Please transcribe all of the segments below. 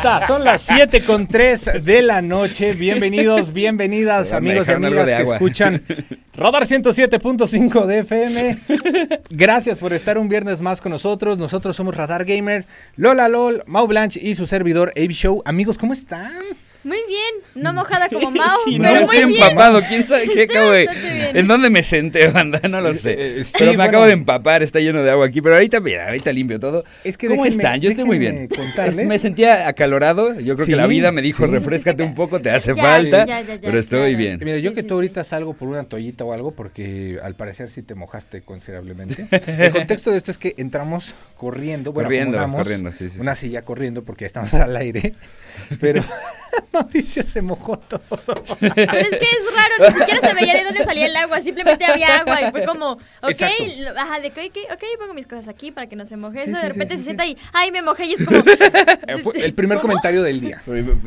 Está, son las 7 con 3 de la noche. Bienvenidos, bienvenidas, amigos y amigas que escuchan Radar 107.5 de FM. Gracias por estar un viernes más con nosotros. Nosotros somos Radar Gamer, Lola LOL, Mau Blanche y su servidor Abe Show. Amigos, ¿cómo están? Muy bien, no mojada como Mao, Sí, pero no, muy estoy bien. empapado. ¿Quién sabe qué Estoy acabo de.? bastante bien. ¿En dónde me senté, banda? No lo sé. Eh, sí, pero me bueno. acabo de empapar, está lleno de agua aquí. Pero ahorita, mira, ahorita limpio todo. Es que ¿Cómo déjenme- están? Yo estoy muy bien. contarles. Me sentía acalorado. Yo creo Sí, que la vida me dijo, sí. refrescate un poco, te hace Ya, falta. ya, ya, ya, pero estoy claro. bien. Mira, yo Sí, que sí, tú sí. ahorita salgo por una toallita o algo porque al parecer sí te mojaste considerablemente. El contexto de esto es que entramos corriendo, bueno, Corriendo, corriendo, sí, sí, Una silla corriendo porque estamos al aire, pero Mauricio se mojó todo. Pero es que es raro, ni siquiera se veía de dónde salía el agua, simplemente había agua y fue como, ok, Exacto. ajá, de que, ok, ok, pongo mis cosas aquí para que no se moje. Sí, Eso sí, de repente sí, se sí. sienta ahí, ay, me mojé y es como... Eh, el primer ¿Cómo? comentario del día.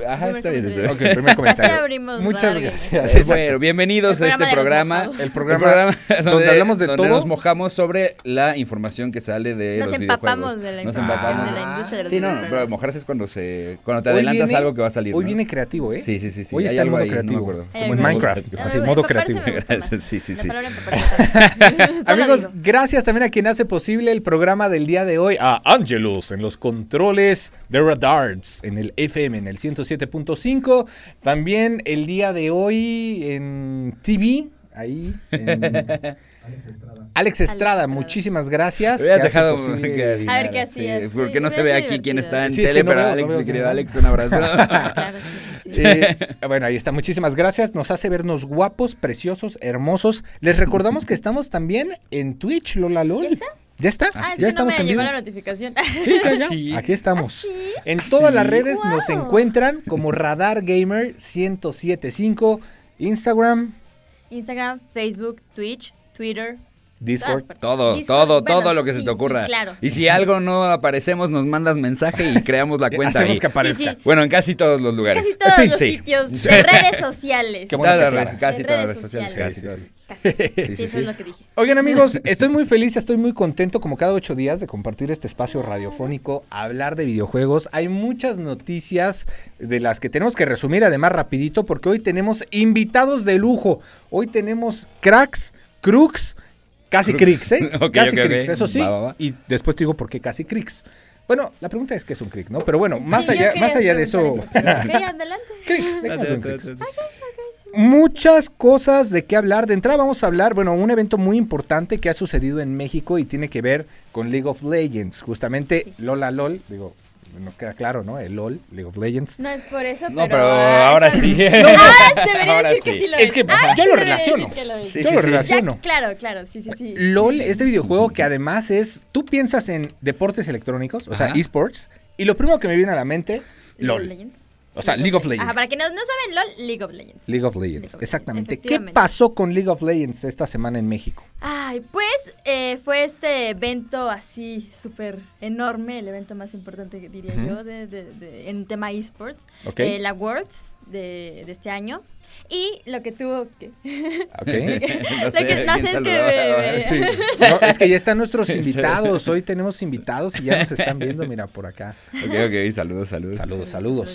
Ajá, está bien. está bien. Ok, el primer comentario. abrimos Muchas gracias. Eh, bueno, bienvenidos El a este programa. El programa donde hablamos de donde todo. nos mojamos sobre la información que sale de Nos los empapamos videojuegos. de la Nos empapamos. de la industria de los Sí, no, no, videojuegos. pero mojarse es cuando se cuando te Hoy adelantas viene- algo que va a salir. Hoy ¿no? viene creativo, ¿eh? Sí, sí, sí, sí. Hoy hay está algo modo ahí, no me creativo. acuerdo. Como en. Minecraft, No, así, me- modo creativo. Sí, sí, sí. Amigos, gracias también a quien hace posible el programa del día de hoy, a Angelus en los controles de Radards, en el FM, en el 107.5. También el día de hoy en TV, ahí. en- Alex Estrada, Estrada. muchísimas gracias. Hubieras que hace dejado que A ver qué hacías, sí, sí, porque no se ve aquí quién está en Sí, es tele, que no pero veo, Alex, mi querido. Alex, un abrazo. Claro, sí, sí, sí. Sí, bueno, ahí está. Muchísimas gracias. Nos hace vernos guapos, preciosos, hermosos. Les recordamos que estamos también en Twitch, Lola Lol. ¿Ya está? ¿Ya está? Ah, es ya que no me estamos en llegó la notificación. Sí, ya, ya. Sí. Aquí estamos. ¿Ah, sí? En todas Sí. las redes nos encuentran como Radar Gamer 1075, Instagram, Instagram, Facebook, Twitch, Twitter. Discord. Todo, Discord, todo, bueno, todo lo que sí, se te ocurra. Sí, claro. Y si algo no aparecemos, nos mandas mensaje y creamos la cuenta Hacemos ahí. que aparezca. Sí, sí. Bueno, en casi todos los lugares. Casi todos Sí, los sí. sitios Sí. de redes sociales. Qué bueno que casi De todas las redes sociales. Casi todas. Sí, Sí, sí, eso es lo que dije. Oigan amigos, estoy muy feliz, estoy muy contento como cada ocho días de compartir este espacio radiofónico, hablar de videojuegos. Hay muchas noticias de las que tenemos que resumir además rapidito porque hoy tenemos invitados de lujo. Hoy tenemos cracks, crooks, casi cricks, ¿eh? Casi cricks, eso sí. Va, va, va. Y después te digo por qué casi cricks. Bueno, la pregunta es qué es un crick, ¿no? Pero bueno, más Sí, allá, más allá de eso, Ok, adelante. cricks, cricks. Muchas cosas de qué hablar. De entrada vamos a hablar, bueno, un evento muy importante que ha sucedido en México y tiene que ver con League of Legends. Justamente Sí. Lola LOL, digo, nos queda claro, ¿no? El LOL, League of Legends. No es por eso, No, pero... pero ah, ahora sí. Ahora debería Ahora decir que sí. sí lo Es que Ahora yo sí lo relaciono. que lo es. Sí, Yo sí, lo sí. Ya, relaciono. claro, claro, sí, sí, sí. LOL, este videojuego que además es, tú piensas en deportes electrónicos, o sea, esports, y lo primero que me viene a la mente, League of LOL. Legends. O sea, League of Legends. Ajá, para quienes no saben LOL, League of Legends. League of Legends, League of Legends, exactamente. ¿Qué pasó con League of Legends esta semana en México? Ay, pues eh, fue este evento así súper enorme, el evento más importante diría yo de, de- de- en tema esports, Ok. eh, la Worlds de, de este año. Y lo que tuvo que... ¿Ok? no Lo que- no sé, es que saludaba. me- Sí. No, es que ya están nuestros invitados. Hoy tenemos invitados y ya nos están viendo, mira, por acá. Ok, ok, saludos, saludos. Saludos, saludos.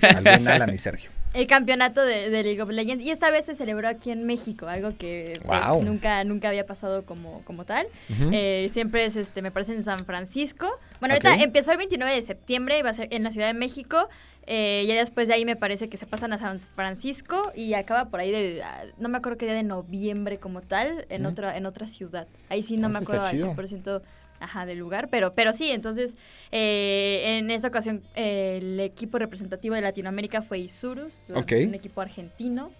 saludos. Al buen Alan y Sergio. el campeonato de, de League of Legends y esta vez se celebró aquí en México, algo que pues, nunca nunca había pasado como, como tal. Eh, siempre es este me parece en San Francisco. Bueno, ahorita empezó el 29 de septiembre y va a ser en la Ciudad de México. Eh, ya después de ahí me parece que se pasan a San Francisco y acaba por ahí del ah, no me acuerdo qué día de noviembre como tal en otra en otra ciudad. Ahí sí no Ah, me eso acuerdo al chido. 100% Ajá, del lugar, pero, pero sí, entonces eh, en esta ocasión eh, el equipo representativo de Latinoamérica fue Isurus, un equipo argentino.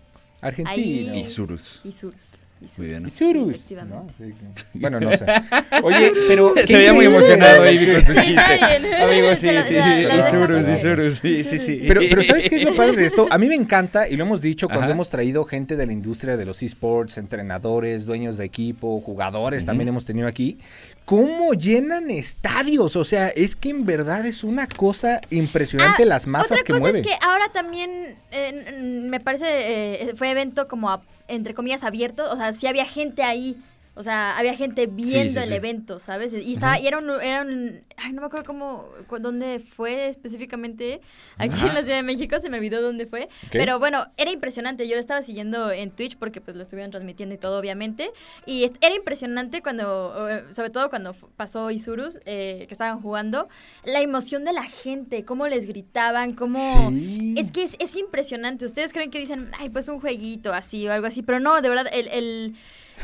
Argentino. Ahí- Isurus. Isurus. Isurus. Muy bien. Isurus. Sí, efectivamente. ¿no? Sí. Bueno, no sé. Oye, pero. Se veía muy emocionado Ivy con su chiste. está bien. Amigo, sí, sí, Isurus, Isurus, sí, sí, sí. Pero, pero ¿sabes qué es lo padre de esto? A mí me encanta, y lo hemos dicho cuando Ajá. hemos traído gente de la industria de los esports, entrenadores, dueños de equipo, jugadores, también hemos tenido aquí, cómo llenan estadios. O sea, es que en verdad es una cosa impresionante Ah, las masas Otra que cosa mueve. es que ahora también eh, me parece eh, fue evento como a- entre comillas abierto, o sea, sí había gente ahí O sea, había gente viendo el evento, ¿sabes? Y estaba, y era un, era un, ay, no me acuerdo cómo, dónde fue específicamente, aquí en la Ciudad de México, se me olvidó dónde fue, pero bueno, era impresionante, yo lo estaba siguiendo en Twitch porque pues lo estuvieron transmitiendo y todo, obviamente, y era impresionante cuando, eh, sobre todo cuando pasó Isurus, eh, que estaban jugando, la emoción de la gente, cómo les gritaban, cómo... Es que es, es impresionante, ustedes creen que dicen, ay, pues un jueguito así o algo así, pero no, de verdad, el, el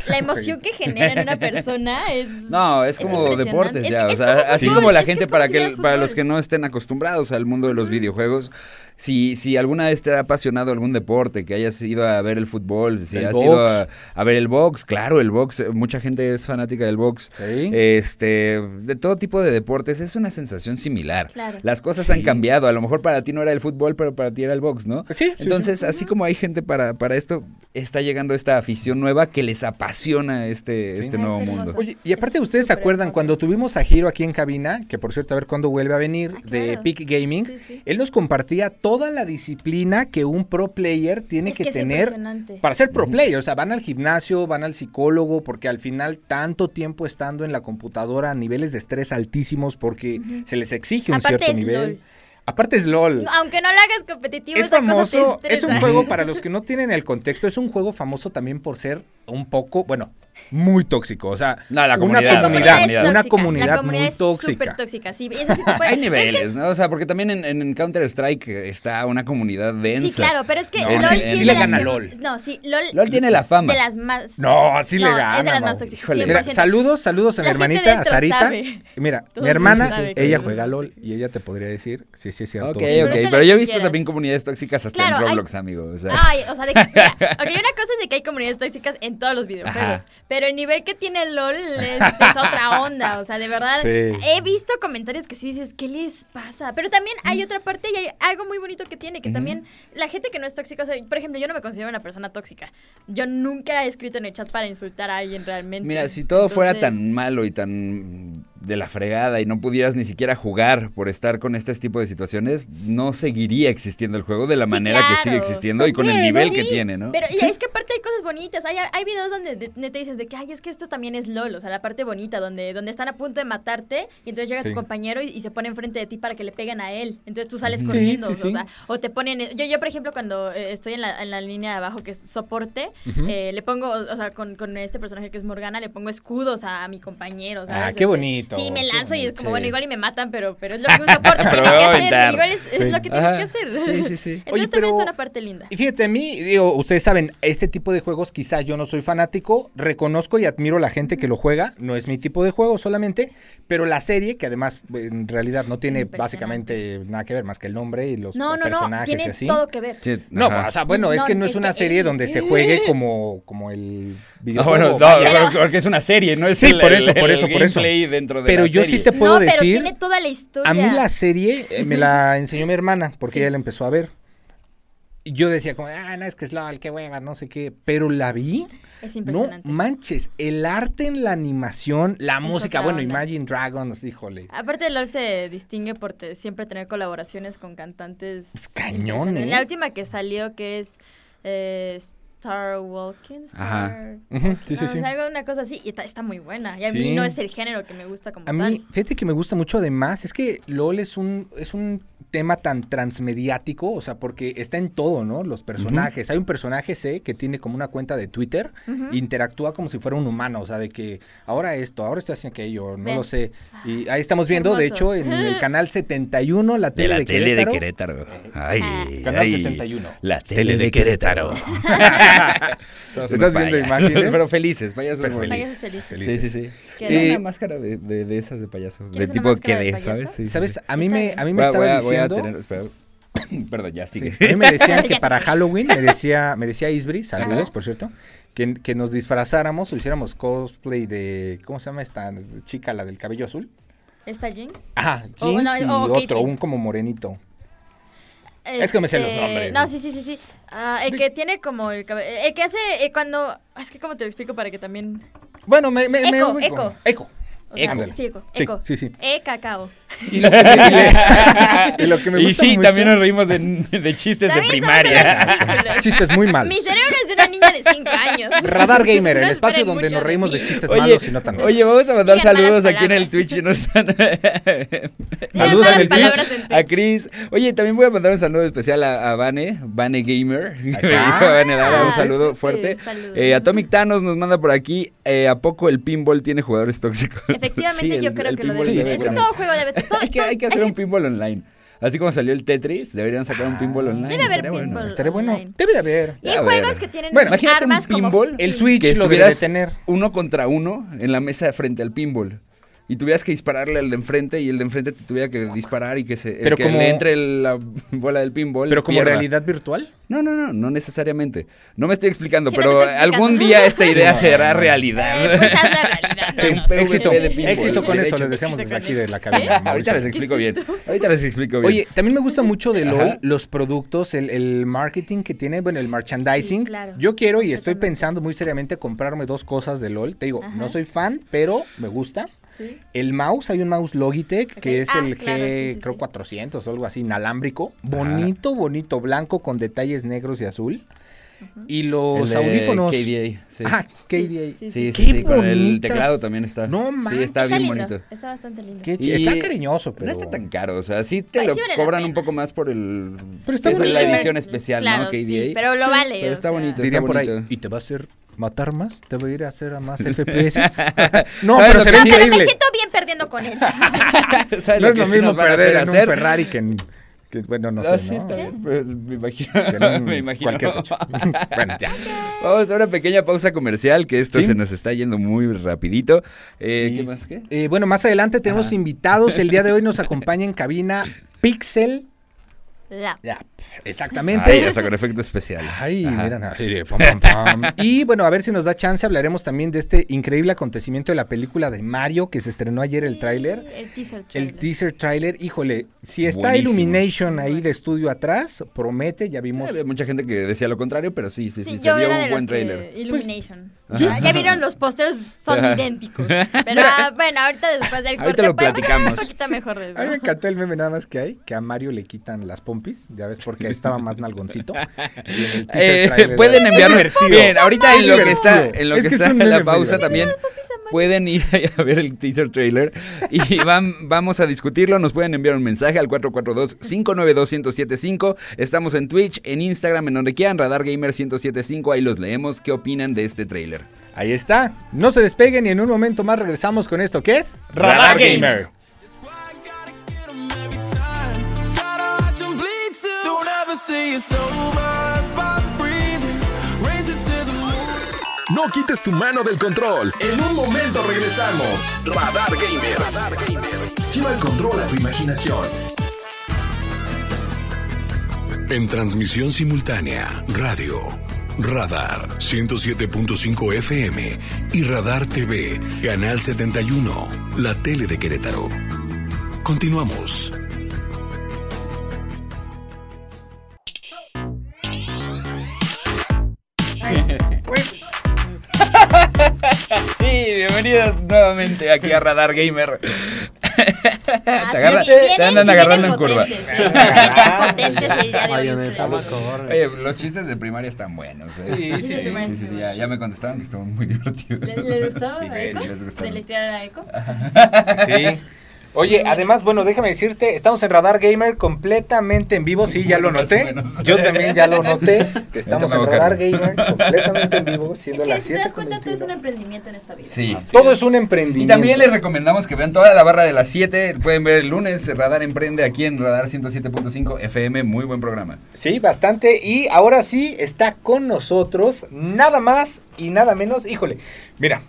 la emoción que genera en una persona es. No, es como deportes ya. o sea, así como la gente, para, que, para los que no estén acostumbrados al mundo de los videojuegos, si, si alguna vez te ha apasionado algún deporte, que hayas ido a ver el fútbol, si has ido a, ver el box, claro, el box, mucha gente es fanática del box. Este, de todo tipo de deportes, es una sensación similar. Las cosas han cambiado, a lo mejor para ti no era el fútbol, pero para ti era el box, ¿no? Sí. Entonces, así como hay gente para, para esto, está llegando esta afición nueva que les apasiona este, este nuevo mundo. Oye, y aparte ustedes se acuerdan cuando tuvimos a Giro aquí en cabina, que por cierto a ver cuándo vuelve a venir, ah, de Peak Gaming, él nos compartía toda la disciplina que un pro player tiene que, tener para ser pro player. O sea, van al gimnasio, van al psicólogo, porque al final tanto tiempo estando en la computadora a niveles de estrés altísimos porque se les exige un cierto nivel. Aparte es LOL. Aunque no lo hagas competitivo, es famoso. es un juego para los que no tienen el contexto. Es un juego famoso también por ser un poco, bueno, muy tóxico. O sea, una comunidad, una comunidad, muy tóxica. tóxica, sí. Hay niveles, ¿no? O sea, porque también en, Counter-Strike está una comunidad densa. Sí, claro, pero es que LOL sí, le gana LOL. No, sí, LOL. LOL tiene la fama. De las más. No, sí le gana. Es de las más tóxicas. saludos, saludos a mi hermanita, a Sarita. Mira, mi hermana, ella juega LOL y ella te podría decir, sí, sí, es cierto. Ok, ok, pero yo he visto también comunidades tóxicas hasta en Roblox, amigo. O sea. Ay, o sea, de que, mira, ok, una cosa es de que hay comunidades tóxicas en todos los videojuegos, pero el nivel que tiene LOL es, otra onda. O sea, de verdad, he visto comentarios que sí dices, ¿qué les pasa? Pero también hay otra parte y hay algo muy bonito que tiene, que también la gente que no es tóxica, o sea, por ejemplo, yo no me considero una persona tóxica. Yo nunca he escrito en el chat para insultar a alguien realmente. Mira, si todo fuera tan malo y tan de la fregada y no pudieras ni siquiera jugar por estar con este tipo de situaciones, no seguiría existiendo el juego de la manera que sigue existiendo y con el nivel que tiene, ¿no? Pero es que aparte hay cosas bonitas, hay, hay videos donde te dices de que, ay, es que esto también es LOL, o sea, la parte bonita, donde, donde están a punto de matarte y entonces llega tu compañero y, se pone enfrente de ti para que le peguen a él, entonces tú sales corriendo, o, sea, o te ponen, yo, yo por ejemplo, cuando eh, estoy en la, en la, línea de abajo que es soporte, eh, le pongo, o sea, con, con, este personaje que es Morgana, le pongo escudos a, mi compañero, ¿sabes? Ah, qué bonito. Sí, me lanzo y es como, bueno, igual y me matan, pero, pero es lo que un soporte tiene que hacer. Igual es, es lo que tienes que hacer. Sí, sí, sí. Entonces Oye, también está una parte linda. Y fíjate, a mí, digo, ustedes saben, este tipo de juegos quizás yo no soy fanático, reconozco y admiro a la gente que lo juega, no es mi tipo de juego solamente, pero la serie, que además en realidad no tiene básicamente nada que ver más que el nombre y los no, no, personajes no, tiene y así. todo que ver. no, o sea, bueno, es que no es una serie donde se juegue como, como el. Ah, bueno, no, porque es una serie, no es sí, por eso, por eso, por eso. dentro de Pero yo sí te puedo decir. Pero tiene toda la historia. A mí la serie eh, me la enseñó mi hermana porque ella la empezó a ver. Y yo decía como, ah, no, es que es LOL, qué hueva, no sé qué. Pero la vi. Es impresionante. No manches, el arte en la animación, la música, bueno, Imagine Dragons, híjole. Aparte LOL se distingue por siempre tener colaboraciones con cantantes. Pues cañones. La última que salió que es... Eh, Star Walking. Star... sí, sí, sí. Algo, una cosa así. Y está, muy buena. Y a mí no es el género que me gusta como a mí, fíjate que me gusta mucho además. Es que LOL es un, es un tema tan transmediático, o sea, porque está en todo, ¿no? Los personajes. Hay un personaje, sé, que tiene como una cuenta de Twitter, interactúa como si fuera un humano, o sea, de que ahora esto, ahora está haciendo aquello, no lo sé. Y ahí estamos viendo, de hecho, en el canal 71, la tele de, la tele de Querétaro. Ay, canal 71. La tele de Querétaro. Estás viendo imágenes. Pero felices, payasos felices. Sí, sí, sí. Eh, una máscara de, de, esas de payaso, del tipo que de, ¿sabes? ¿Sabes? A mí me, a mí me estaba diciendo... perdón, ya sigue. A mí me decían que para Halloween, me decía, me decía Isbri, saludos, por cierto, que, que nos disfrazáramos o hiciéramos cosplay de, ¿cómo se llama esta chica, la del cabello azul? ¿Esta Jinx? Ajá, Jinx y otro, un como morenito. es que me sé los este, nombres. No, sí, sí, sí, sí. Ah, el que tiene como el cabello, el que hace eh, cuando, es que cómo te lo explico para que también bueno, me, me, eco, eco. Eco. Eco. Sí, eco. eco. Sí, sí, E cacao. Y lo que me, y lo que me y sí, también nos reímos de, de chistes de primaria. chistes muy malos. Mi cerebro es de una niña de 5 años. Radar Gamer, el espacio donde nos reímos de chistes malos y no tan Oye, vamos a mandar saludos aquí en el Twitch. No están... saludos en el Twitch. A Chris. Oye, también voy a mandar un saludo especial a, a Vane, Vane Gamer. Vane Lara, un saludo fuerte. Eh, Atomic Thanos nos manda por aquí. Eh, ¿A poco el pinball tiene jugadores tóxicos? Efectivamente, yo creo que lo debe. Es que todo juego debe. hay, que, hay que hacer un pinball online. Así como salió el Tetris, deberían sacar un pinball ah, online. Debe haber pinball. Bueno. Estaría bueno. Debe de haber. Y hay juegos que tienen bueno, armas un pinball, el Switch lo debe tener. Uno contra uno en la mesa frente al pinball y tuvieras que dispararle al de enfrente y el de enfrente te tuviera que disparar y que se pero que le entre la bola del pinball. Pero como realidad virtual? No, no, no, no necesariamente. No me estoy explicando, pero algún día esta idea será realidad. Eh, pues haz la realidad. Sí, éxito, éxito con eso, les deseamos desde aquí de la cabina. Ahorita les explico bien. Ahorita les explico bien. Oye, también me gusta mucho de LOL los productos, el, el, marketing que tiene, bueno, el merchandising. Yo quiero y estoy pensando muy seriamente comprarme dos cosas de LOL. Te digo, no soy fan, pero me gusta. El mouse, hay un mouse Logitech que es ah, el G, creo 400 o algo así, inalámbrico. Bonito, bonito, blanco con detalles negros y azul. Y los audífonos. KDA, sí. Ah, KDA. Sí, sí, sí, con el teclado también está. No Sí, está, bien bonito. Está bastante lindo. está cariñoso, pero. No está tan caro, o sea, sí te lo cobran un poco más por el. Pero está es la edición especial, ¿no? KDA. pero lo vale. Pero está bonito. Dirían por ahí. Y te va a hacer matar más, te voy a ir a hacer a más FPS. no, pero se ve increíble. Pero me siento bien perdiendo con él. no es lo mismo perder en un Ferrari que en que, bueno, no, sé, sí, Está bien, pues, me imagino. me imagino. bueno, ya. Vamos a una pequeña pausa comercial, que esto se nos está yendo muy rapidito. Eh, ¿Qué más qué? Eh, bueno, más adelante tenemos invitados. El día de hoy nos acompaña en cabina Pixel exactamente. Ahí, hasta con efecto especial. Ay, mira, pam, pam, pam. Y bueno, a ver si nos da chance, hablaremos también de este increíble acontecimiento de la película de Mario que se estrenó ayer el tráiler. El teaser trailer. El teaser trailer, híjole, si está Illumination ahí de estudio atrás, promete, ya vimos. Había mucha gente que decía lo contrario, pero sí, sí, sí, se vio un buen tráiler. Illumination. Pues, ya vieron los pósters, son idénticos. Pero ah, bueno, ahorita después del corte. Ahorita lo platicamos. Un mejor de eso. A mí me encantó el meme nada más que hay, que a Mario le quitan las pompas ya ves, porque estaba más nalgoncito. Eh, pueden enviarnos. Bien, ahorita en lo que está, en lo que, está la pausa también pueden ir a ver el teaser trailer y van, vamos a discutirlo. Nos pueden enviar un mensaje al 442-592-1075. Estamos en Twitch, en Instagram, en donde quieran, Radar Gamer 1075. Ahí los leemos. ¿Qué opinan de este trailer? Ahí está. No se despeguen y en un momento más regresamos con esto que es Radar, Gamer. No quites tu mano del control. En un momento regresamos. Radar Gamer. Radar Gamer. Lleva el control a tu imaginación. En transmisión simultánea, radio, Radar 107.5 FM y Radar TV, Canal 71, la tele de Querétaro. Continuamos. Bienvenidos nuevamente aquí a Radar Gamer. Ah, te, andan agarrando en curva. Oye, los chistes de primaria están buenos. ¿eh? Sí, sí, sí, ya, me contestaron que estaban muy divertidos. ¿Les, gustó? Sí, les gustó. ¿De le a eco? Sí. Oye, además, bueno, déjame decirte, estamos en Radar Gamer completamente en vivo, sí, ya lo noté. Yo también ya lo noté, que estamos en Radar Gamer completamente en vivo, siendo las 7. Si te das cuenta, todo es un emprendimiento en esta vida. Sí. todo es. un emprendimiento. Y también les recomendamos que vean toda la barra de las 7, pueden ver el lunes Radar Emprende aquí en Radar 107.5 FM, muy buen programa. Sí, bastante, y ahora sí está con nosotros, nada más y nada menos, híjole, mira,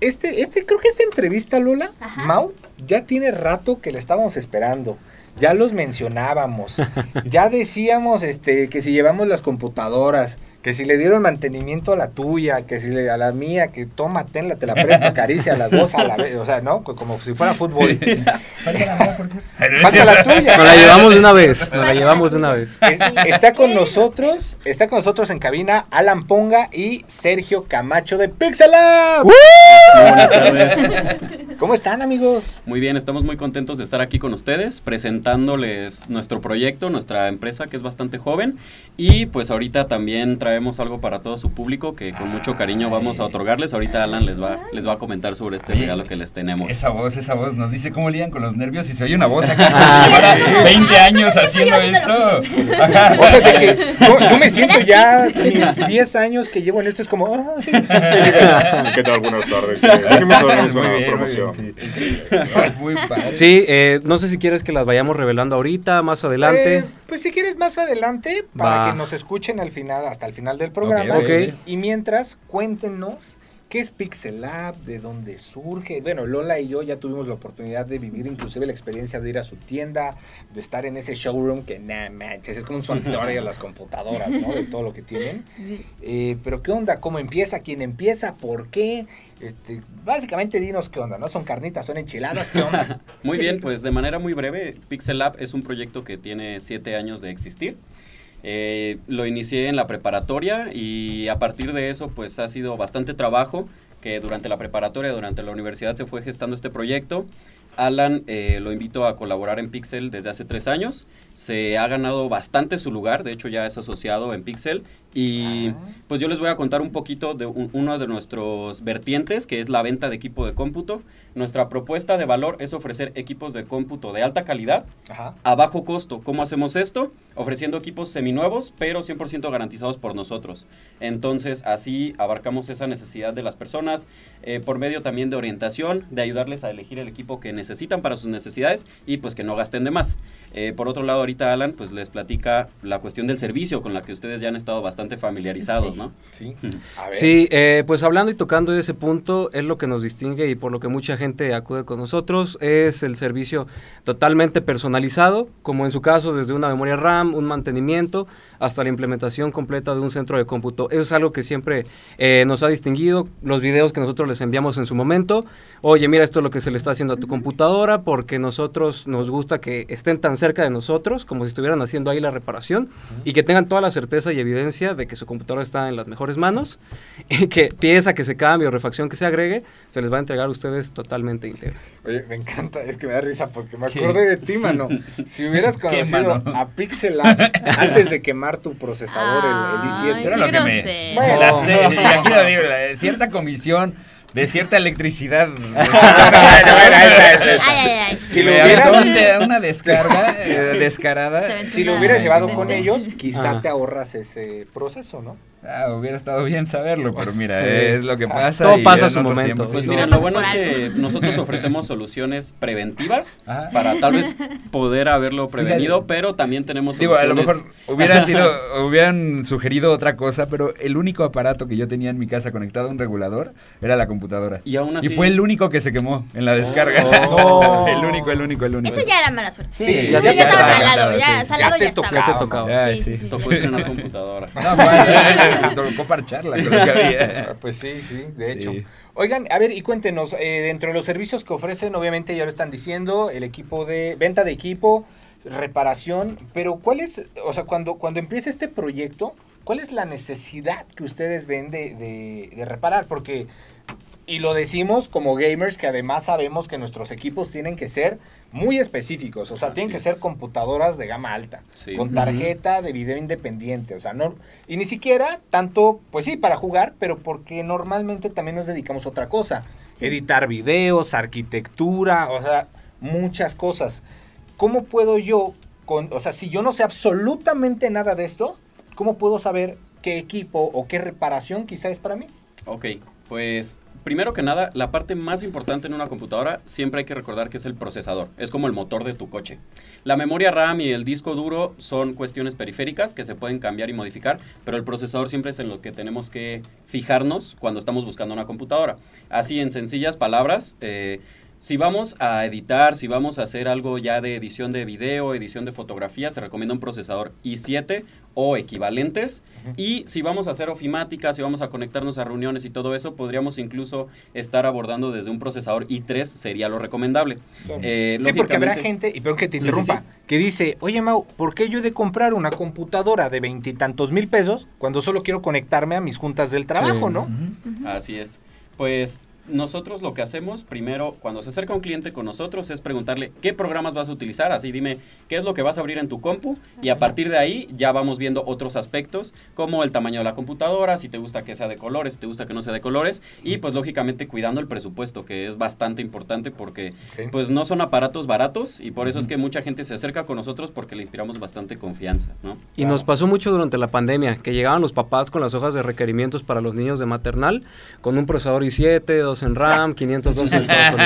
este, este, creo que esta entrevista, Lola, Mau, ya tiene rato que la estábamos esperando. Ya los mencionábamos. ya decíamos este, que si llevamos las computadoras, que si le dieron mantenimiento a la tuya, que si le, a la mía, que toma, tenla, te la presto, acaricia a las dos a la vez, o sea, ¿no? Como si fuera fútbol. Falta la mía, por cierto. Falta la tuya. Nos la llevamos de una vez, nos la llevamos de una vez. Está con nosotros, está con nosotros en cabina Alan Ponga y Sergio Camacho de Pixelab. Buenas tardes. ¿Cómo están, amigos? Muy bien, estamos muy contentos de estar aquí con ustedes, presentándoles nuestro proyecto, nuestra empresa que es bastante joven y pues ahorita también traemos traemos algo para todo su público que con mucho cariño vamos a otorgarles. Ahorita Alan les va, les va a comentar sobre este regalo que les tenemos. Esa voz, esa voz nos dice cómo lidian con los nervios y se oye una voz acá. Ah, 20 años haciendo esto. O sea, de que yo, me siento ya mis 10 años que llevo en esto es como... ¿Qué tal? Buenas tardes. una promoción. Muy padre. Sí, eh, no sé si quieres que las vayamos revelando ahorita, más adelante. Eh, pues si quieres más adelante, para que nos escuchen al final, hasta el final del programa. Y mientras, cuéntenos ¿Qué es Pixel Lab? ¿De dónde surge? Bueno, Lola y yo ya tuvimos la oportunidad de vivir inclusive la experiencia de ir a su tienda, de estar en ese showroom que, nah, manches, es como un santuario a las computadoras, ¿no? De todo lo que tienen. Eh, pero ¿qué onda? ¿Cómo empieza? ¿Quién empieza? ¿Por qué? Este, básicamente dinos qué onda, ¿no? Son carnitas, son enchiladas, ¿qué onda? muy bien, pues de manera muy breve, Pixel Lab es un proyecto que tiene siete años de existir. Eh, lo inicié en la preparatoria y a partir de eso pues ha sido bastante trabajo que durante la preparatoria, durante la universidad se fue gestando este proyecto. Alan eh, lo invito a colaborar en Pixel desde hace tres años. Se ha ganado bastante su lugar, de hecho ya es asociado en Pixel y pues yo les voy a contar un poquito de uno de nuestros vertientes, que es la venta de equipo de cómputo. Nuestra propuesta de valor es ofrecer equipos de cómputo de alta calidad a bajo costo. ¿Cómo hacemos esto? Ofreciendo equipos seminuevos, pero 100% garantizados por nosotros. Entonces, así abarcamos esa necesidad de las personas eh, por medio también de orientación, de ayudarles a elegir el equipo que necesitan para sus necesidades y pues que no gasten de más. Eh, por otro lado, ahorita Alan pues les platica la cuestión del servicio con la que ustedes ya han estado bastante familiarizados, ¿no? Sí. Sí, eh, pues hablando y tocando ese punto, es lo que nos distingue y por lo que mucha gente acude con nosotros, es el servicio totalmente personalizado, como en su caso desde una memoria RAM, un mantenimiento, hasta la implementación completa de un centro de cómputo. Eso es algo que siempre eh, nos ha distinguido, los videos que nosotros les enviamos en su momento. Oye, mira, esto es lo que se le está haciendo a tu computadora, porque nosotros nos gusta que estén tan cerca de nosotros, como si estuvieran haciendo ahí la reparación, y que tengan toda la certeza y evidencia de que su computadora está en las mejores manos, y que pieza que se cambie o refacción que se agregue, se les va a entregar a ustedes totalmente íntegro. Oye, me encanta, es que me da risa porque me acordé de ti, mano. Si hubieras conocido a Pixel antes de quemar tu procesador, el, i7. Era lo que me. Bueno. La sé, aquí lo digo, cierta comisión de cierta electricidad. Si lo hubieras una descarga eh, descarada. Si lo hubieras llevado con ellos, quizá te ahorras ese proceso, ¿no? Ah, hubiera estado bien saberlo, pero mira, es lo que pasa. Todo pasa a su momento. Pues mira, lo bueno es que nosotros ofrecemos soluciones preventivas para tal vez poder haberlo prevenido, pero también tenemos soluciones. Digo, a lo mejor hubiera sido, hubieran sugerido otra cosa, pero el único aparato que yo tenía en mi casa conectado a un regulador era la computadora. Y aún así. Y fue el único que se quemó en la descarga. el único, el único, el único. Eso ya era mala suerte. Sí, ya, estaba salado, ya, salado ya, estaba. Ya te tocaba. Sí, sí, sí. Tocó estrenar computadora. tocó parcharla, creo que había. Pues sí, sí, de hecho. Oigan, a ver, y cuéntenos, eh, dentro de los servicios que ofrecen, obviamente ya lo están diciendo, el equipo de, venta de equipo, reparación, pero ¿cuál es, o sea, cuando, cuando empieza este proyecto, cuál es la necesidad que ustedes ven de, de, de reparar? Porque y lo decimos como gamers que además sabemos que nuestros equipos tienen que ser muy específicos, o sea, tienen que ser computadoras de gama alta, con tarjeta de video independiente, o sea, no y ni siquiera tanto, pues sí, para jugar, pero porque normalmente también nos dedicamos a otra cosa, editar videos, arquitectura, o sea, muchas cosas. ¿Cómo puedo yo con, o sea, si yo no sé absolutamente nada de esto, cómo puedo saber qué equipo o qué reparación quizá es para mí? Ok, pues primero que nada, la parte más importante en una computadora siempre hay que recordar que es el procesador. Es como el motor de tu coche. La memoria RAM y el disco duro son cuestiones periféricas que se pueden cambiar y modificar, pero el procesador siempre es en lo que tenemos que fijarnos cuando estamos buscando una computadora. Así, en sencillas palabras, eh, si vamos a editar, si vamos a hacer algo ya de edición de video, edición de fotografía, se recomienda un procesador i7 o equivalentes. Y si vamos a hacer ofimática, si vamos a conectarnos a reuniones y todo eso, podríamos incluso estar abordando desde un procesador i3, sería lo recomendable. Eh, sí, porque habrá gente, y perdón que te interrumpa, que dice, oye Mau, ¿por qué yo he de comprar una computadora de veintitantos mil pesos cuando solo quiero conectarme a mis juntas del trabajo, no? Así es. Pues nosotros lo que hacemos primero, cuando se acerca un cliente con nosotros, es preguntarle qué programas vas a utilizar, así dime qué es lo que vas a abrir en tu compu y a partir de ahí ya vamos viendo otros aspectos como el tamaño de la computadora, si te gusta que sea de colores, si te gusta que no sea de colores y pues lógicamente cuidando el presupuesto que es bastante importante porque pues no son aparatos baratos y por eso es que mucha gente se acerca con nosotros porque le inspiramos bastante confianza, ¿no? Y nos pasó mucho durante la pandemia que llegaban los papás con las hojas de requerimientos para los niños de maternal con un procesador i7, dos en RAM, 512 en Estados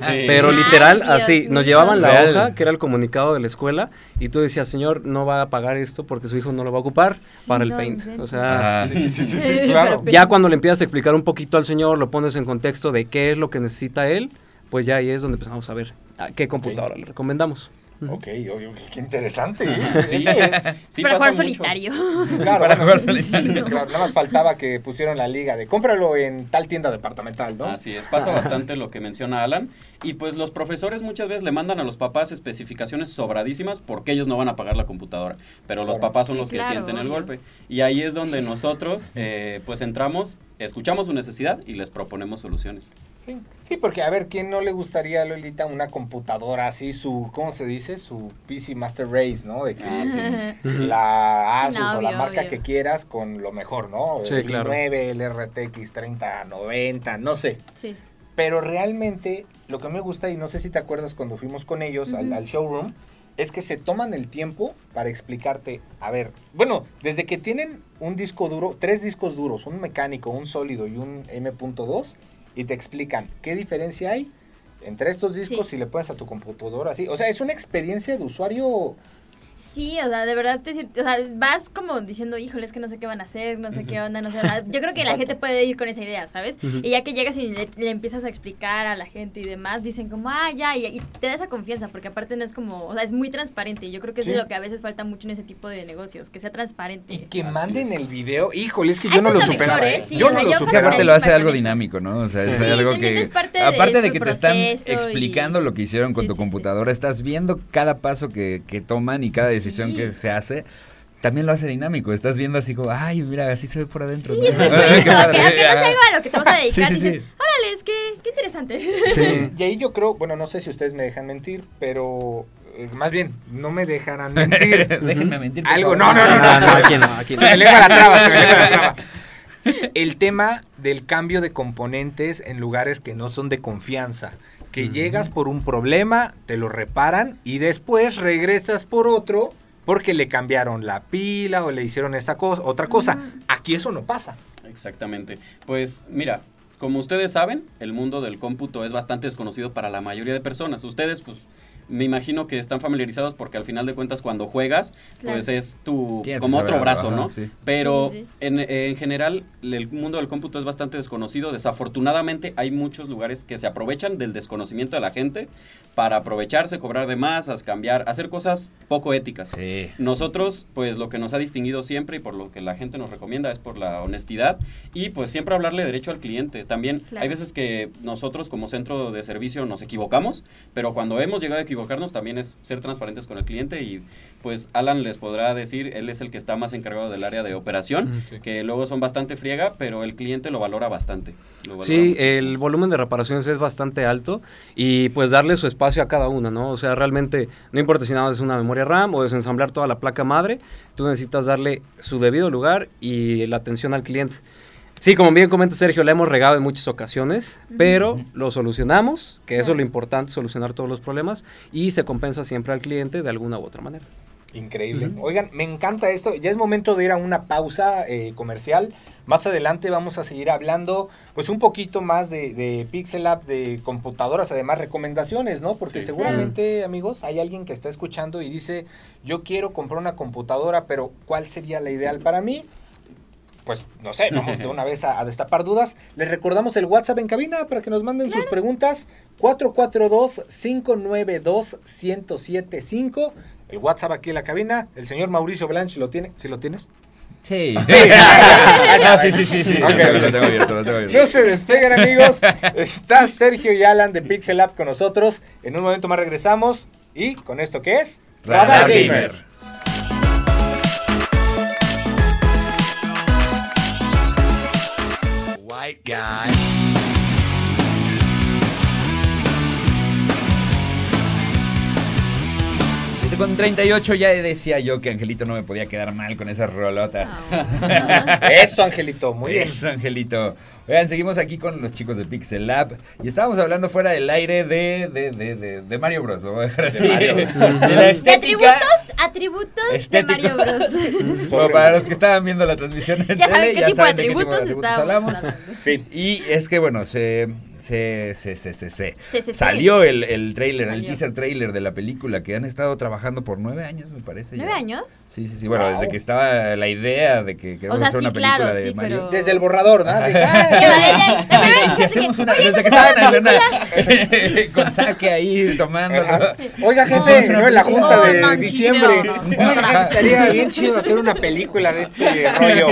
Pero literal, así, nos llevaban la hoja, que era el comunicado de la escuela, y tú decías, señor, no va a pagar esto porque su hijo no lo va a ocupar para el paint. O sea, ya cuando le empiezas a explicar un poquito al señor, lo pones en contexto de qué es lo que necesita él, pues ya ahí es donde empezamos a ver a qué computadora le recomendamos. Ok, qué interesante. ¿eh? Sí, es, para jugar solitario. Claro, para jugar solitario. nada más faltaba que pusieron la liga de cómpralo en tal tienda departamental, ¿no? Así es, pasa bastante lo que menciona Alan. Y pues los profesores muchas veces le mandan a los papás especificaciones sobradísimas porque ellos no van a pagar la computadora. Pero los papás son los que sienten el golpe. Y ahí es donde nosotros, eh, pues entramos, escuchamos su necesidad y les proponemos soluciones. Sí, sí, porque a ver, ¿quién no le gustaría, Lolita, una computadora así, su, ¿cómo se dice? Su PC Master Race, ¿no? De que ah, la Asus o la marca que quieras con lo mejor, ¿no? Sí, el claro. i9, el RTX 3090, no sé. Sí. Pero realmente lo que me gusta, y no sé si te acuerdas cuando fuimos con ellos al, al showroom, es que se toman el tiempo para explicarte, a ver, bueno, desde que tienen un disco duro, tres discos duros, un mecánico, un sólido y un M.2, y te explican qué diferencia hay entre estos discos si le pones a tu computadora así. O sea, es una experiencia de usuario Sí, o sea, de verdad te o sea, vas como diciendo, híjole, es que no sé qué van a hacer, no sé qué onda, no sé. yo creo que la gente puede ir con esa idea, ¿sabes? Y ya que llegas y le, empiezas a explicar a la gente y demás, dicen como, ah, ya, y, te da esa confianza, porque aparte no es como, o sea, es muy transparente. Y yo creo que es de lo que a veces falta mucho en ese tipo de negocios, que sea transparente. Y que manden el video, híjole, es que yo no lo superaba. ¿eh? ¿eh? yo no lo superaba. aparte lo hace algo dinámico, ¿no? O sea, es algo que. aparte de, que te están explicando lo que hicieron con tu computadora, estás viendo cada paso que, que toman y cada decisión que se hace, también lo hace dinámico. Estás viendo así como, ay, mira, así se ve por adentro. Sí, ¿no? es que algo a lo que te vas a dedicar. Sí, dices, órale, es que, qué interesante. Y ahí yo creo, bueno, no sé si ustedes me dejan mentir, pero eh, más bien, no me dejarán mentir. Déjenme mentir. Algo, no, no, no, no. no, aquí no, aquí no. Se me la traba, se me la traba. El tema del cambio de componentes en lugares que no son de confianza que llegas por un problema, te lo reparan y después regresas por otro porque le cambiaron la pila o le hicieron esta cosa, otra cosa. Aquí eso no pasa. Exactamente. Pues mira, como ustedes saben, el mundo del cómputo es bastante desconocido para la mayoría de personas. Ustedes pues me imagino que están familiarizados porque al final de cuentas cuando juegas, pues es tu como otro brazo, ¿no? Pero En, en, general el mundo del cómputo es bastante desconocido. Desafortunadamente hay muchos lugares que se aprovechan del desconocimiento de la gente para aprovecharse, cobrar de más, cambiar, hacer cosas poco éticas. Nosotros, pues lo que nos ha distinguido siempre y por lo que la gente nos recomienda es por la honestidad y pues siempre hablarle derecho al cliente. También hay veces que nosotros como centro de servicio nos equivocamos, pero cuando hemos llegado a equivocarnos, también es ser transparentes con el cliente y pues Alan les podrá decir, él es el que está más encargado del área de operación, que luego son bastante friega, pero el cliente lo valora bastante. sí, el volumen de reparaciones es bastante alto y pues darle su espacio a cada una, ¿no? O sea, realmente no importa si nada más es una memoria RAM o desensamblar toda la placa madre, tú necesitas darle su debido lugar y la atención al cliente. Sí, como bien comenta Sergio, le hemos regado en muchas ocasiones, pero lo solucionamos, que eso es lo importante, solucionar todos los problemas, y se compensa siempre al cliente de alguna u otra manera. Increíble. Oigan, me encanta esto. Ya es momento de ir a una pausa eh, comercial. Más adelante vamos a seguir hablando, pues un poquito más de, de Pixel App, de computadoras, además recomendaciones, ¿no? Porque seguramente, amigos, hay alguien que está escuchando y dice, yo quiero comprar una computadora, pero ¿cuál sería la ideal para mí? Pues no sé, vamos de una vez a, destapar dudas. Les recordamos el WhatsApp en cabina para que nos manden sus preguntas. 442-592-1075. El WhatsApp aquí en la cabina. El señor Mauricio Blanche lo tiene. ¿Sí lo tienes? Sí. Sí. sí, sí, sí, Lo tengo abierto, lo tengo abierto. No se despeguen, amigos. Está Sergio y Alan de Pixel App con nosotros. En un momento más regresamos. Y con esto que es Radar, Gamer. White guy. Con 38 ya decía yo que Angelito no me podía quedar mal con esas rolotas. Eso, Angelito, muy bien. Eso, Angelito. Vean, seguimos aquí con los chicos de Pixel Lab y estábamos hablando fuera del aire de, de, de, de, Mario Bros. Lo voy a dejar así. De, la estética. atributos, atributos de Mario Bros. para los que estaban viendo la transmisión en ya saben qué tipo de atributos, hablamos. Sí. Y es que bueno, se se, se, se, se, se. Salió el, el trailer, el teaser trailer de la película que han estado trabajando por nueve años, me parece. ¿Nueve años? Sí, sí, sí. Bueno, desde que estaba la idea de que queremos hacer una película de Mario. Desde el borrador, ¿no? si hacemos una. Desde que estaba en la con saque ahí tomando. Oiga, jefe, no en la junta de diciembre. Estaría bien chido hacer una película de este rollo.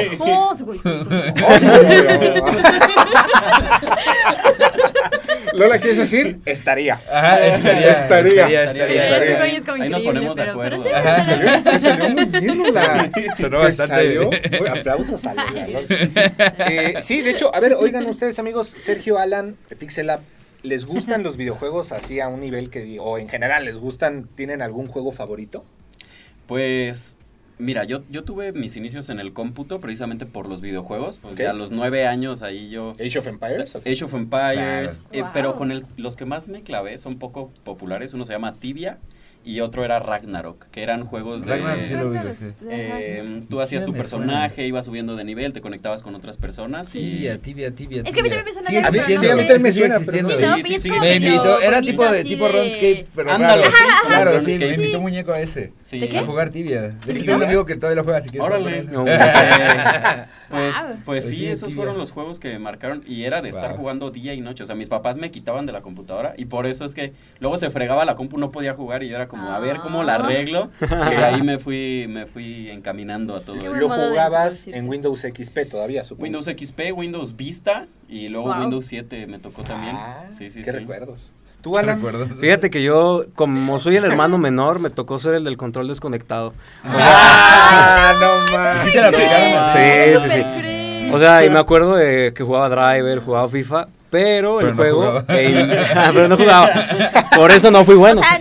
Lola, ¿quieres decir? Estaría. Ajá, estaría. Estaría. Estaría. Ahí nos ponemos de acuerdo. Ajá, salió, salió muy bien, Lola. Sonó bastante salió. aplausos a Lola. Eh, sí, de hecho, a ver, oigan ustedes, amigos, Sergio, Alan, de Pixel Lab, ¿les gustan los videojuegos así a un nivel que, o en general, les gustan, tienen algún juego favorito? Pues Mira, yo, yo tuve mis inicios en el cómputo precisamente por los videojuegos. Porque a los nueve años ahí yo... Age of Empires. Age of Empires. Eh, pero con el, los que más me clavé son poco populares. Uno se llama Tibia y otro era Ragnarok, que eran juegos de... Ragnarok sí lo vi, sí. Eh, tú hacías tu personaje, ibas subiendo de nivel, te conectabas con otras personas y... Tibia, tibia, tibia, Es que a mí también me suena Sigue existiendo, sí, me suena, existiendo. Sí, sí, me invitó, era tipo de tipo RuneScape, pero Ándale, raro. sí, claro, sí, me invitó un muñeco a ese. Sí. ¿De qué? A jugar tibia. De hecho, tengo un amigo que todavía lo juega, así que Órale. No, Pues, pues Pues sí, sí, esos fueron los juegos que me marcaron y era de estar jugando día y noche. O sea, mis papás me quitaban de la computadora y por eso es que luego se fregaba la compu, no podía jugar y yo era como, a ver cómo la Ah. arreglo. Y ahí me fui, me fui encaminando a todo eso. Lo jugabas en Windows XP todavía, supongo. Windows XP, Windows Vista y luego Wow. Windows 7 me tocó también. Ah, sí, sí, qué sí. recuerdos. ¿Tú, Alan? Fíjate que yo, como soy el hermano menor, me tocó ser el del control desconectado. Ah, no más. Sí te la aplicaron. Sí, sí, sí. O sea, y me acuerdo de que jugaba Driver, jugaba FIFA, pero, Pero el no juego... jugaba. eh, pero no jugaba. Por eso no fui bueno. O sea,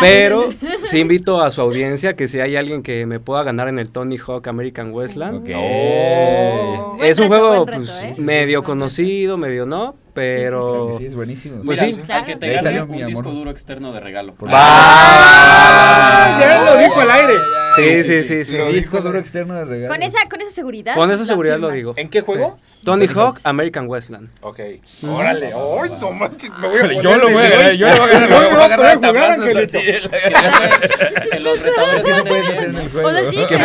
Pero sí invito a su audiencia que si hay alguien que me pueda ganar en el Tony Hawk American Westland. Ok. Oh. Es un reto, juego pues, ¿eh? medio conocido, medio no, pero... Sí, es buenísimo. Pues Mira, sí. al Claro. que te gane un disco duro externo de regalo. Ah, ya lo dijo al aire. Sí, sí, sí, sí. Lo Disco duro externo de regalo. Con esa, con esa seguridad. Con esa seguridad lo digo. ¿En qué juego? Tony Hawk American Westland. Ok. Órale. Ay, toma, me voy a poner Yo lo voy a ganar, yo lo voy a ganar, Yo lo voy a ganar que.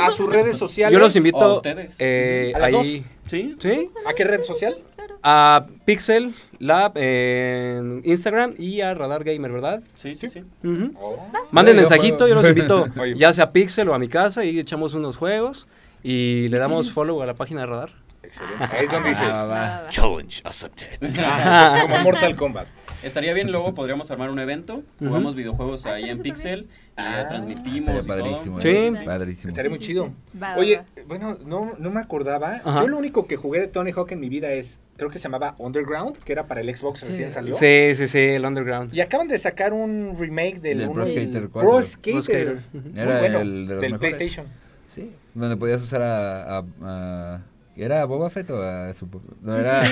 A sus redes sociales. Yo los O a invito ustedes. eh, ¿A las ahí, ¿Sí? ¿sí? ¿A qué red social? A Pixel Lab en Instagram y a Radar Gamer, ¿verdad? Sí, sí, sí. Ujú. Oh. Manden Yo mensajito, yo los invito Oye. ya sea a Pixel o a mi casa y echamos unos juegos y le damos follow a la página de Radar. Excelente. Ahí es donde dices. Ah, va. Challenge accepted. Como Mortal Kombat. Estaría bien, luego podríamos armar un evento, jugamos videojuegos ahí en Pixel y Ah, eh, transmitimos Estaría y todo. padrísimo. Sí. Padrísimo. Estaría muy chido. Oye, bueno, no, no me acordaba. Ajá. Yo lo único que jugué de Tony Hawk en mi vida es, creo que se llamaba Underground, que era para el Xbox recién salió. Sí, sí, sí, el Underground. Y acaban de sacar un remake del, Del uno Pro del- Skater Pro 4. Skater. Pro Skater. Era bueno, el de los del mejores. PlayStation. Sí, donde podías usar a... a- a- ¿Era Boba Fett o a su... No, era...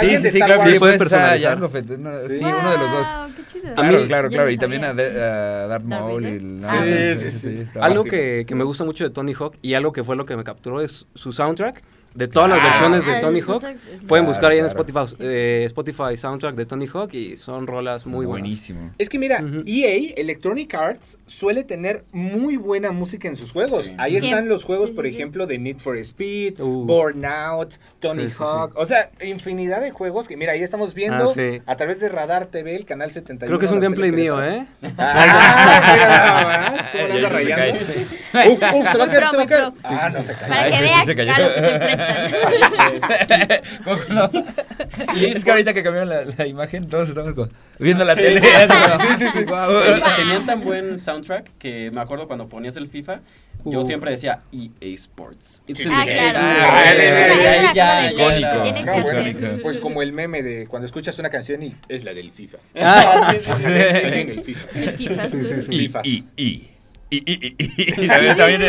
Sí, sí, sí, claro, sí, puedes Puedes usar a personalizar. Jango Fett. no, Sí. Sí, uno de los dos. Qué chido. Claro, claro, claro. no Y también a, de- a Darth Maul. Y Ah, Sí, sí, sí. Algo que, que me gusta mucho de Tony Hawk y algo que fue lo que me capturó es su soundtrack. De todas las Ah. versiones de Tony Hawk, pueden Claro, buscar ahí en. Spotify, eh, Spotify soundtrack de Tony Hawk y son rolas muy buenas. Buenísimo. Es que mira. EA, Electronic Arts, suele tener muy buena música en sus juegos. Sí. Ahí Sí. están los juegos, Sí, sí, por sí. ejemplo, de Need for Speed, Uh. Burnout, Tony Sí, sí, Hawk. O sea, infinidad de juegos que, mira, ahí estamos viendo Ah, sí. a través de Radar TV, el canal 71. Creo que es un la gameplay mío. ¿eh? Ah, mira nada más. ¿Cómo le anda Ya se rayando? cae. Uf, uf, se va a caer, se va a caer. Ah, no se cae. Para Ay, que sí, vean se cayó. Y es que ahorita que cambiaron la, la imagen, todos estamos como viendo la Sí. tele. Sí, sí, sí. Guau. Tenían tan buen soundtrack que me acuerdo cuando ponías el FIFA, yo siempre decía EA Sports. ah, claro. Pues como el meme de cuando escuchas una canción y es la del FIFA. Ah, sí, sí, El FIFA. El FIFA. FIFA. Y, y, y, y, y, también,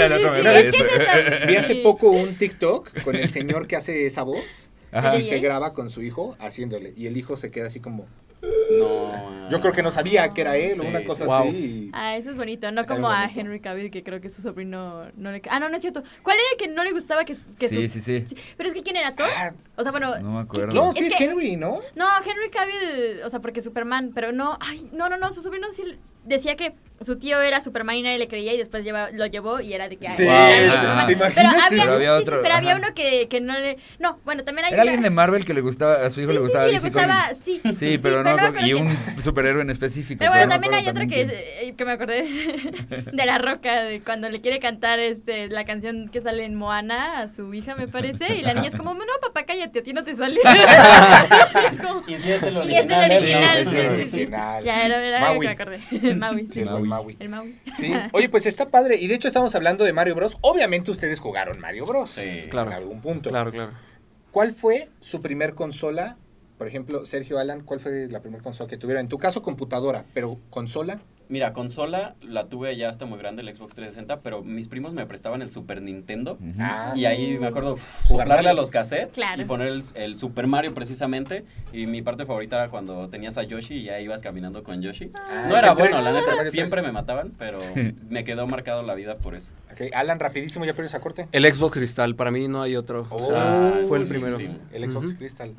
Vi hace poco un TikTok con el señor que hace esa voz. Y se graba con su hijo haciéndole. Y el hijo se queda así como. No. Yo creo que no sabía que era él o una cosa así. Ah, eso es bonito. No como a Henry Cavill, que creo que su sobrino no le. Ah, no, no es cierto. ¿Cuál era el que no le gustaba que, que sí, sí, sí, Pero es que ¿quién era Thor? Ah, o sea, bueno. No me acuerdo. no, sí es, Henry, ¿no? No, Henry Cavill, o sea, porque Superman, pero no. Ay, no, no, no. Su sobrino sí decía que su tío era Superman y nadie le creía y después lo llevó y era de que. Sí. Ah, pero había, pero había, otro, pero había uno que, que, no le. No, bueno, también hay. Era alguien de Marvel que le gustaba, a su hijo le gustaba. Sí, le gustaba, sí. Sí, pero no. y un superhéroe en específico. Pero bueno, también hay otro que, eh, que me acordé de La Roca, de cuando le quiere cantar este la canción que sale en Moana a su hija, me parece, y la niña es como, no, papá, cállate, a ti no te sale. es como, y si es el original. Y es el original, sí, sí, sí. Ya era, era que me acordé. Maui, sí. Maui. El Maui. Sí. Oye, pues está padre. Y de hecho estamos hablando de Mario Bros. Obviamente ustedes jugaron Mario Bros. Sí. Claro. En algún punto. Claro, claro. ¿Cuál fue su primer consola por ejemplo, Sergio Alan, ¿cuál fue la primera consola que tuvieron? En tu caso, computadora, pero consola. Mira, consola la tuve ya hasta muy grande, el Xbox 360, pero mis primos me prestaban el Super Nintendo. Ah, y ahí me acuerdo jugarle a los cassettes y poner el, Super Mario precisamente. Y mi parte favorita era cuando tenías a Yoshi y ya ibas caminando con Yoshi. Ah, no era bueno, la neta, siempre me mataban, pero me quedó marcado la vida por eso. Okay. Alan, rapidísimo, ya pierdes a corte. El Xbox Crystal, para mí no hay otro. Oh, fue el primero. El Xbox Crystal.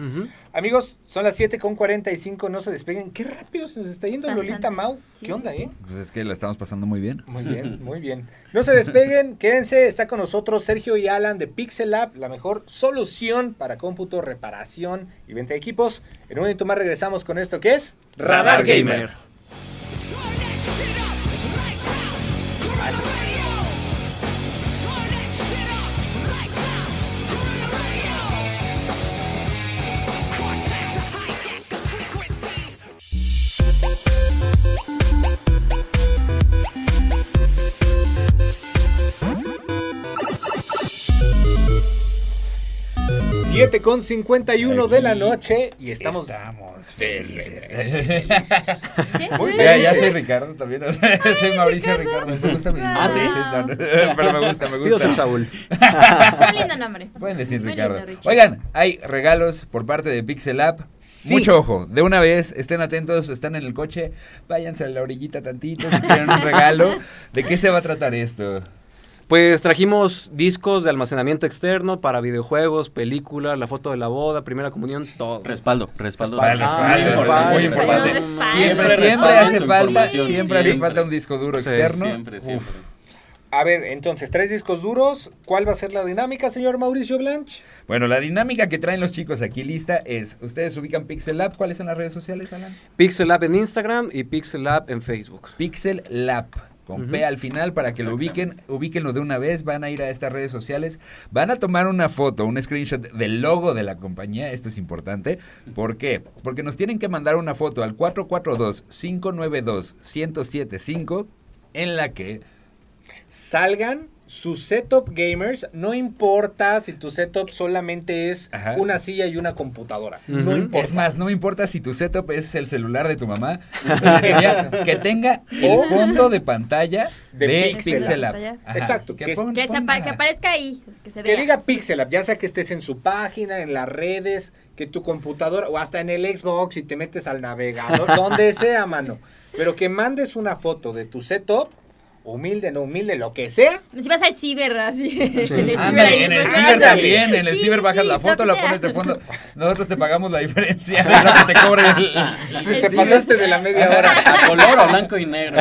Amigos, son las 7 con 45, no se despeguen. Qué rápido se nos está yendo Lolita Mau. ¿Qué onda, eh? Pues es que la estamos pasando muy bien. Muy bien, muy bien. No se despeguen, quédense. Está con nosotros Sergio y Alan de Pixel Lab, la mejor solución para cómputo, reparación y venta de equipos. En un momento más regresamos con esto que es Radar Gamer. 7 con 51 de la noche y estamos, estamos felices. Muy felices. Ya, soy Ricardo también. soy Mauricio Ricardo. Me gusta mi Ah, sí. pero me gusta, me gusta. Yo soy Saúl. Un lindo nombre. Pueden decir Ricardo. Oigan, hay regalos por parte de Pixel App. Mucho ojo, de una vez, estén atentos, están en el coche, váyanse a la orillita tantito si quieren un regalo. ¿De qué se va a tratar esto? Pues trajimos discos de almacenamiento externo para videojuegos, películas, la foto de la boda, primera comunión, todo. Respaldo, respaldo. respaldo, muy importante. Siempre, siempre hace falta, siempre hace falta un disco duro externo. Siempre, siempre. A ver, entonces, tres discos duros. ¿Cuál va a ser la dinámica, señor Mauricio Blanch? Bueno, la dinámica que traen los chicos aquí lista es, ustedes ubican Pixel Lab, ¿cuáles son las redes sociales, Alan? Pixel Lab en Instagram y Pixel Lab en Facebook. Pixel Lab con P al final para que lo ubiquen, ubíquenlo de una vez, van a ir a estas redes sociales, van a tomar una foto, un screenshot del logo de la compañía, esto es importante, ¿por qué? Porque nos tienen que mandar una foto al 442-592-1075 en la que salgan su setup gamers, no importa si tu setup solamente es una silla y una computadora. No importa. Es más, no importa si tu setup es el celular de tu mamá. que tenga el fondo de pantalla de, Pixel, Exacto. Que, aparezca ahí. Que, que diga Pixel App, ya sea que estés en su página, en las redes, que tu computadora o hasta en el Xbox y te metes al navegador, donde sea, mano. Pero que mandes una foto de tu setup humilde, no humilde, lo que sea. Si vas al ciber, así. En el ciber, en el ciber también, en el ciber bajas la foto, la pones de fondo. Nosotros te pagamos la diferencia de lo que te cobre el, te pasaste de la media hora. A color o blanco y negro.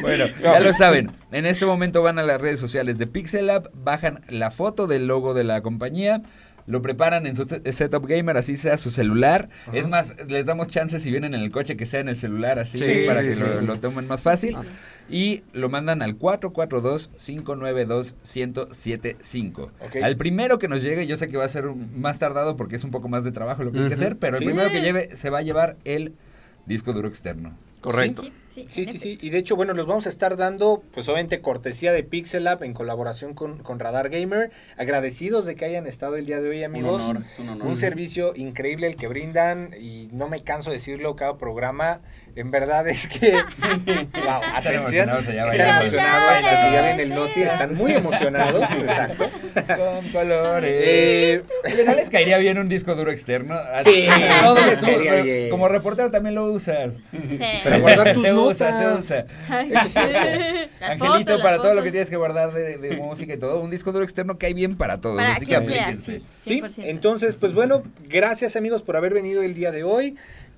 bueno, ya lo saben. En este momento van a las redes sociales de Pixel Lab, bajan la foto del logo de la compañía lo preparan en su setup gamer, así sea su celular. Es más, les damos chances si vienen en el coche que sea en el celular, así para que lo, tomen más fácil. Y lo mandan al 442-592-1075. Al primero que nos llegue, yo sé que va a ser más tardado porque es un poco más de trabajo lo que hay que hacer, pero el primero que lleve se va a llevar el disco duro externo. Correcto. Sí, sí, sí, Y de hecho, bueno, los vamos a estar dando, pues obviamente, cortesía de Pixel Lab en colaboración con, con Radar Gamer. Agradecidos de que hayan estado el día de hoy, amigos. Un, honor, es un, honor. un servicio increíble el que brindan y no me canso de decirlo cada programa. En verdad es que. wow, atención. Están emocionados ya ven el noti, están muy emocionados. exacto. Con colores. Eh, ¿No les caería bien un disco duro externo? Sí, todos tú, como reportero también lo usas. Sí. Pero guardar tus usa, se usa. Angelito, para todo lo que tienes que guardar de, de, música y todo, un disco duro externo cae bien para todos. Para así que aplíquense. Sí, entonces, pues bueno, gracias amigos por haber venido el día de hoy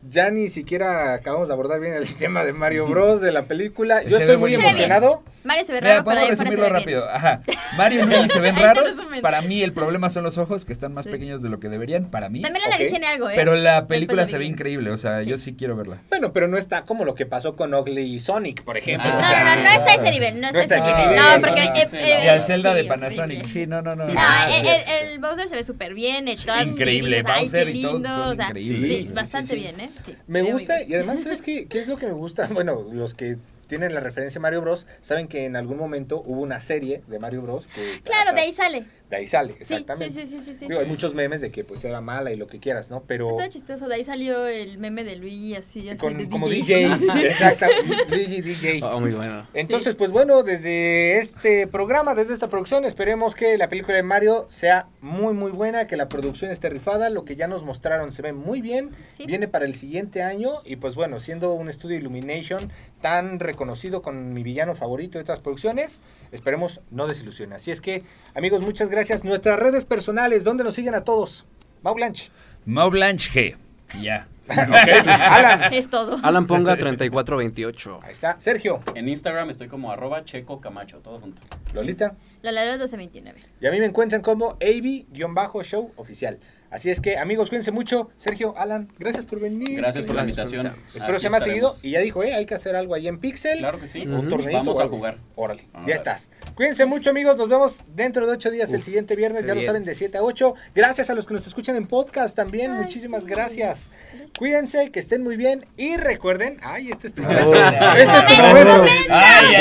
ya ni siquiera acabamos de abordar bien el tema de Mario Bros. de la película. Yo estoy muy emocionado. Mario se ve raro. Puedo resumirlo rápido. Ajá. Mario y Luigi se ven raros. Para mí el problema son los ojos, que están más pequeños de lo que deberían. Para mí. También la nariz tiene algo, ¿eh? Pero la película se ve increíble. O sea, yo sí quiero verla. Bueno, pero no está como lo que pasó con Ugly y Sonic, por ejemplo. no, no, no, no está a ese nivel. No está, a ese nivel. No, porque. y al Zelda de Panasonic. Sí, no, no, no. el, Bowser se ve súper bien. Increíble. Bowser y todo. Sí, bastante bien, ¿eh? Me gusta y además, ¿sabes qué, qué es lo que me gusta? Bueno, los que tienen la referencia a Mario Bros, saben que en algún momento hubo una serie de Mario Bros. Que claro, de ahí sale. De ahí sale, exactamente. Sí, sí, sí, sí, hay muchos memes de que pues era mala y lo que quieras, ¿no? Pero... Está chistoso, de ahí salió el meme de Luigi así, así Con, como DJ, exacto, Luigi DJ. Oh, muy bueno. Entonces, pues bueno, desde este programa, desde esta producción, esperemos que la película de Mario sea muy, muy buena, que la producción esté rifada, lo que ya nos mostraron se ve muy bien, viene para el siguiente año y pues bueno, siendo un estudio Illumination tan reconocido con mi villano favorito de otras producciones, esperemos no desilusione. Así es que, amigos, muchas gracias. Nuestras redes personales, ¿dónde nos siguen a todos? Mau Blanche. Mau Blanche G. Ya. Alan. Es todo. Alan Ponga 3428. Ahí está. Sergio. En Instagram estoy como arroba checo camacho, todo junto. Lolita. Lola 1229. Y a mí me encuentran como AB-show oficial. Así es que, amigos, cuídense mucho. Sergio, Alan, gracias por venir. Gracias por la invitación. Espero se me ha seguido. Y ya dijo, eh, hay que hacer algo ahí en Pixel. Claro que sí. Un Vamos a jugar. Órale, ya estás. Cuídense mucho, amigos. Nos vemos dentro de ocho días, el siguiente viernes. Ya lo saben, de 7 a 8. Gracias a los que nos escuchan en podcast también. Muchísimas gracias. Cuídense, que estén muy bien. Y recuerden, ay, este es tu momento. este es tu momento.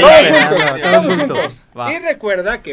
Todos juntos. Todos juntos. Y recuerda que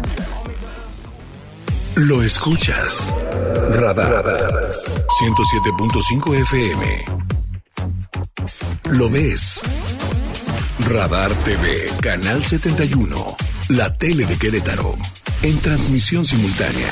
Lo escuchas. Radar. 107.5 FM. Lo ves. Radar TV, Canal 71. La tele de Querétaro. En transmisión simultánea.